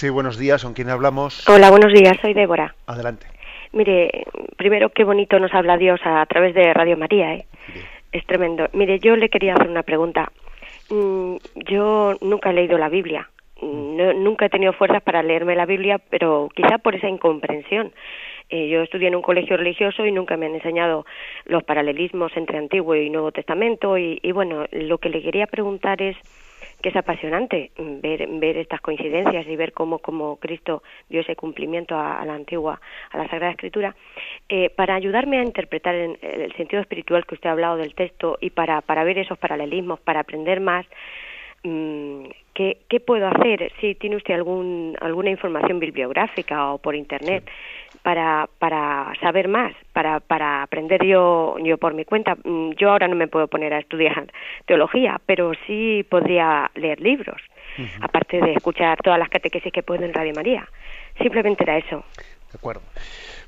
Sí, buenos días, ¿con quién hablamos? Hola, buenos días, soy Débora. Adelante. Mire, primero, qué bonito nos habla Dios a través de Radio María, ¿eh? Es tremendo. Mire, yo le quería hacer una pregunta. Mm, yo nunca he leído la Biblia, mm, nunca he tenido fuerzas para leerme la Biblia, pero quizá por esa incomprensión. Eh, yo estudié en un colegio religioso y nunca me han enseñado los paralelismos entre Antiguo y Nuevo Testamento y bueno, lo que le quería preguntar es que es apasionante ver, ver estas coincidencias y ver cómo, cómo Cristo dio ese cumplimiento a, la antigua, a la Sagrada Escritura, eh, para ayudarme a interpretar en, el sentido espiritual que usted ha hablado del texto y para, para ver esos paralelismos, para aprender más, mm, ¿qué, ¿qué, puedo hacer? Si tiene usted algún, alguna información bibliográfica o por Internet para, para saber más, para, para aprender yo, yo por mi cuenta. Mm, yo ahora no me puedo poner a estudiar teología, pero sí podría leer libros, aparte de escuchar todas las catequesis que puedo en Radio María. Simplemente era eso. De acuerdo.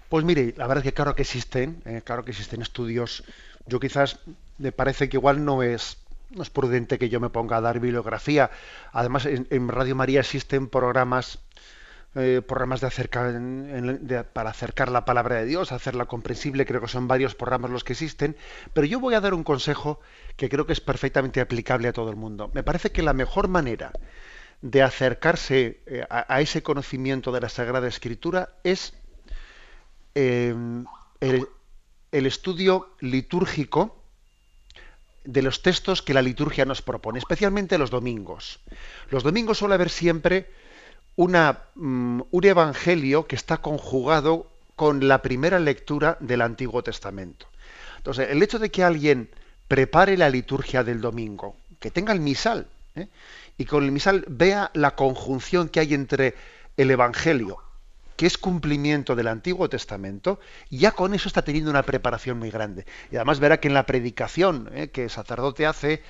Pues mire, la verdad es que claro que existen, eh, claro que existen estudios. Yo quizás me parece que igual no es no es prudente que yo me ponga a dar bibliografía. Además, en, Radio María existen programas eh, programas de para acercar la palabra de Dios, hacerla comprensible, creo que son varios programas los que existen, pero yo voy a dar un consejo que creo que es perfectamente aplicable a todo el mundo. Me parece que la mejor manera de acercarse eh, a, ese conocimiento de la Sagrada Escritura es eh, el estudio litúrgico, de los textos que la liturgia nos propone, especialmente los domingos. Los domingos suele haber siempre una, mm, un evangelio que está conjugado con la primera lectura del Antiguo Testamento. Entonces, el hecho de que alguien prepare la liturgia del domingo, que tenga el misal, ¿eh? y con el misal vea la conjunción que hay entre el evangelio que es cumplimiento del Antiguo Testamento, ya con eso está teniendo una preparación muy grande. Y además verá que en la predicación eh, que el sacerdote hace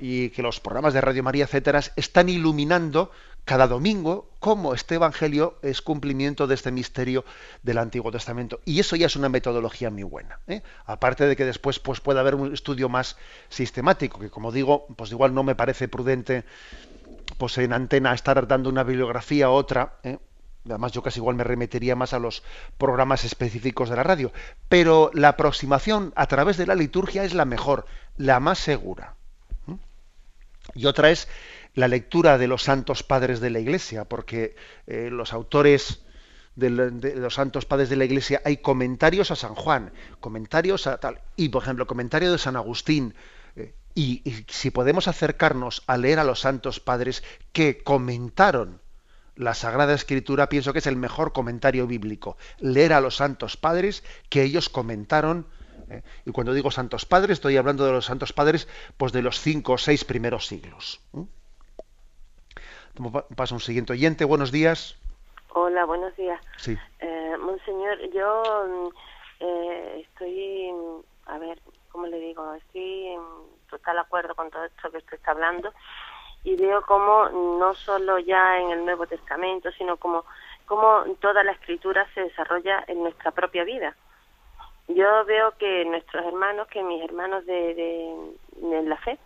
y que los programas de Radio María, etcétera, están iluminando cada domingo cómo este evangelio es cumplimiento de este misterio del Antiguo Testamento. Y eso ya es una metodología muy buena. ¿eh? Aparte de que después pues, pueda haber un estudio más sistemático, que como digo, pues igual no me parece prudente pues en antena estar dando una bibliografía u otra, ¿eh? Además, yo casi igual me remitiría más a los programas específicos de la radio. Pero la aproximación a través de la liturgia es la mejor, la más segura. ¿Mm? Y otra es la lectura de los santos padres de la Iglesia, porque eh, los autores de, los santos padres de la Iglesia hay comentarios a San Juan, comentarios a tal, y por ejemplo, comentario de San Agustín. Eh, y si podemos acercarnos a leer a los santos padres que comentaron la Sagrada Escritura pienso que es el mejor comentario bíblico. Leer a los santos padres que ellos comentaron. ¿eh? Y cuando digo santos padres, estoy hablando de los santos padres pues de los cinco o seis primeros siglos. Pasa un siguiente oyente. Buenos días. Hola, buenos días. Sí. Eh, monseñor, yo eh, estoy, a ver, ¿cómo le digo? Estoy en total acuerdo con todo esto que usted está hablando y veo cómo no solo ya en el Nuevo Testamento, sino como, como toda la escritura se desarrolla en nuestra propia vida. Yo veo que nuestros hermanos, que mis hermanos de, de, la fe,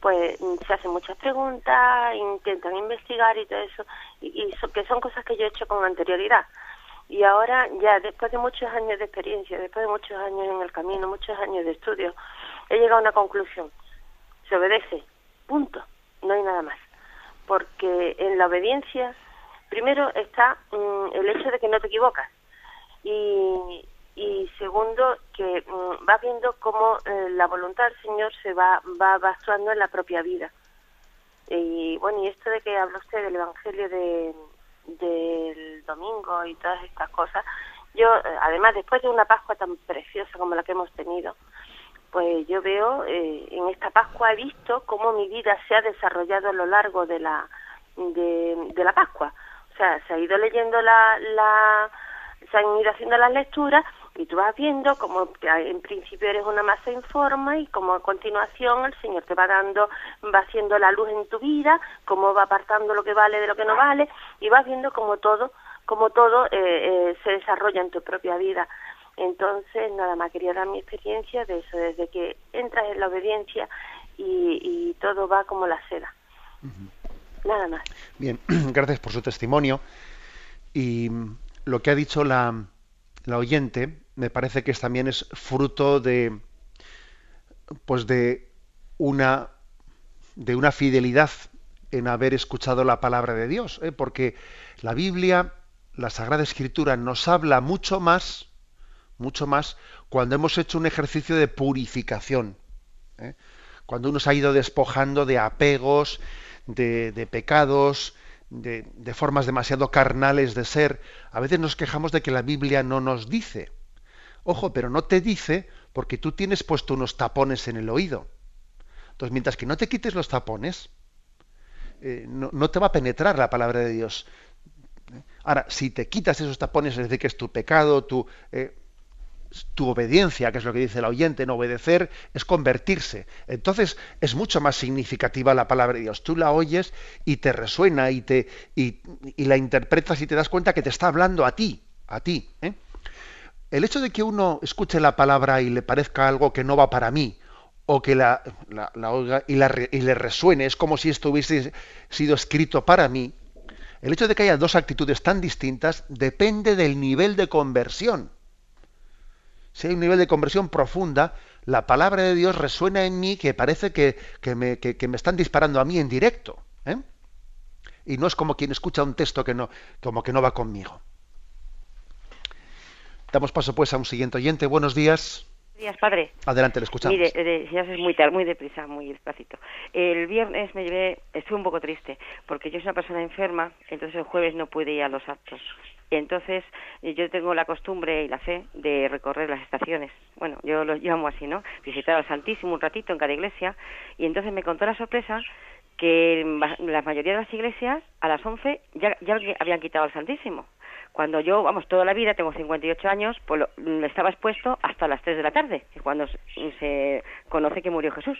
pues se hacen muchas preguntas, intentan investigar y todo eso, y, que son cosas que yo he hecho con anterioridad. Y ahora, ya después de muchos años de experiencia, después de muchos años en el camino, muchos años de estudio, he llegado a una conclusión. Se obedece, punto no hay nada más. Porque en la obediencia, primero está mm, el hecho de que no te equivocas. Y, y segundo, que mm, vas viendo cómo eh, la voluntad del Señor se va, va basando en la propia vida. Y bueno, y esto de que habla usted del Evangelio de, del domingo y todas estas cosas, yo, eh, además, después de una Pascua tan preciosa como la que hemos tenido, pues yo veo eh, en esta Pascua he visto cómo mi vida se ha desarrollado a lo largo de la de, la Pascua o sea se ha ido leyendo la, la se han ido haciendo las lecturas y tú vas viendo como en principio eres una masa en forma y como a continuación el Señor te va dando, va haciendo la luz en tu vida, cómo va apartando lo que vale de lo que no vale y vas viendo como todo, como todo eh, eh, se desarrolla en tu propia vida. Entonces, nada más quería dar mi experiencia de eso, desde que entras en la obediencia y, todo va como la seda. Nada más. Bien, (clears throat) gracias por su testimonio. Y lo que ha dicho la, la oyente me parece que también es fruto de pues de una de una fidelidad en haber escuchado la palabra de Dios, ¿eh? porque la Biblia, la Sagrada Escritura nos habla mucho más mucho más cuando hemos hecho un ejercicio de purificación, ¿eh? cuando uno se ha ido despojando de apegos, de, pecados, de, formas demasiado carnales de ser. A veces nos quejamos de que la Biblia no nos dice. Ojo, pero no te dice porque tú tienes puesto unos tapones en el oído. Entonces, mientras que no te quites los tapones, eh, no, te va a penetrar la palabra de Dios. Ahora, si te quitas esos tapones, es decir, que es tu pecado, tu, eh, tu obediencia, que es lo que dice el oyente, no obedecer es convertirse. Entonces es mucho más significativa la palabra de Dios. Tú la oyes y te resuena y, te, y, la interpretas y te das cuenta que te está hablando a ti, a ti. ¿eh? El hecho de que uno escuche la palabra y le parezca algo que no va para mí, o que la, oiga y, le resuene, es como si esto hubiese sido escrito para mí, el hecho de que haya dos actitudes tan distintas depende del nivel de conversión. Si hay un nivel de conversión profunda, la palabra de Dios resuena en mí que parece que, me, me, están disparando a mí en directo. ¿eh? Y no es como quien escucha un texto que no, como que no va conmigo. Damos paso pues a un siguiente oyente. Buenos días. Buenos días, padre. Adelante, le escuchamos. Mire, eh, ya es muy tarde, muy deprisa, muy despacito. El viernes me llevé, estuve un poco triste, porque yo soy una persona enferma, entonces el jueves no pude ir a los actos. Entonces, eh, yo tengo la costumbre y la fe de recorrer las estaciones. Bueno, yo lo llamo así, ¿no? Visitar al Santísimo un ratito en cada iglesia. Y entonces me contó la sorpresa que la mayoría de las iglesias a las 11 ya, ya habían quitado al Santísimo. Cuando yo, vamos, toda la vida, tengo 58 años, pues lo, estaba expuesto hasta las 3 de la tarde, cuando se conoce que murió Jesús.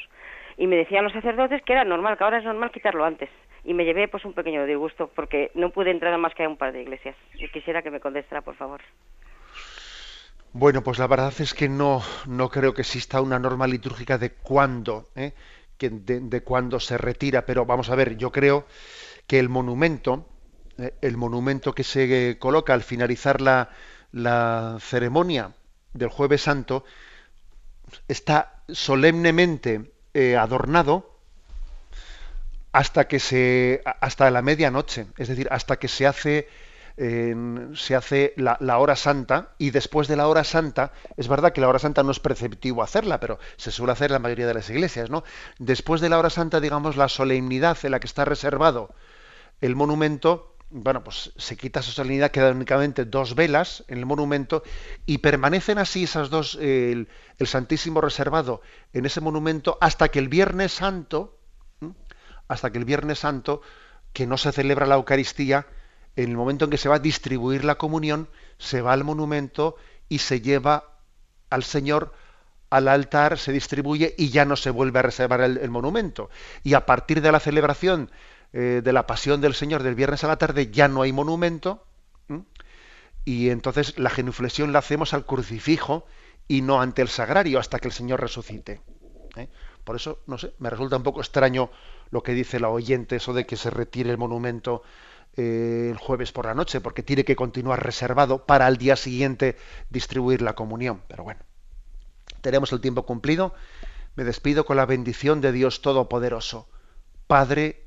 Y me decían los sacerdotes que era normal, que ahora es normal quitarlo antes y me llevé pues un pequeño disgusto porque no pude entrar más que a un par de iglesias. Y quisiera que me contestara, por favor. Bueno, pues la verdad es que no, no creo que exista una norma litúrgica de cuándo, ¿eh? que de, cuándo se retira, pero vamos a ver, yo creo que el monumento. El monumento que se coloca al finalizar la, ceremonia del Jueves Santo, está solemnemente eh, adornado hasta que se hasta la medianoche, es decir, hasta que se hace se hace la, la, hora santa y después de la hora santa, es verdad que la hora santa no es preceptivo hacerla, pero se suele hacer en la mayoría de las iglesias, ¿no? Después de la hora santa, digamos, la solemnidad en la que está reservado el monumento, bueno, pues se quita esa solemnidad, quedan únicamente dos velas en el monumento y permanecen así esas dos, el, el Santísimo reservado en ese monumento hasta que el Viernes Santo, hasta que el Viernes Santo, que no se celebra la Eucaristía, en el momento en que se va a distribuir la comunión, se va al monumento y se lleva al Señor al altar, se distribuye y ya no se vuelve a reservar el, monumento. Y a partir de la celebración eh, de la pasión del Señor del viernes a la tarde ya no hay monumento. Y entonces la genuflexión la hacemos al crucifijo y no ante el sagrario hasta que el Señor resucite. ¿eh? Por eso, no sé, me resulta un poco extraño lo que dice la oyente, eso de que se retire el monumento eh, el jueves por la noche, porque tiene que continuar reservado para al día siguiente distribuir la comunión. Pero bueno, tenemos el tiempo cumplido. Me despido con la bendición de Dios Todopoderoso, Padre,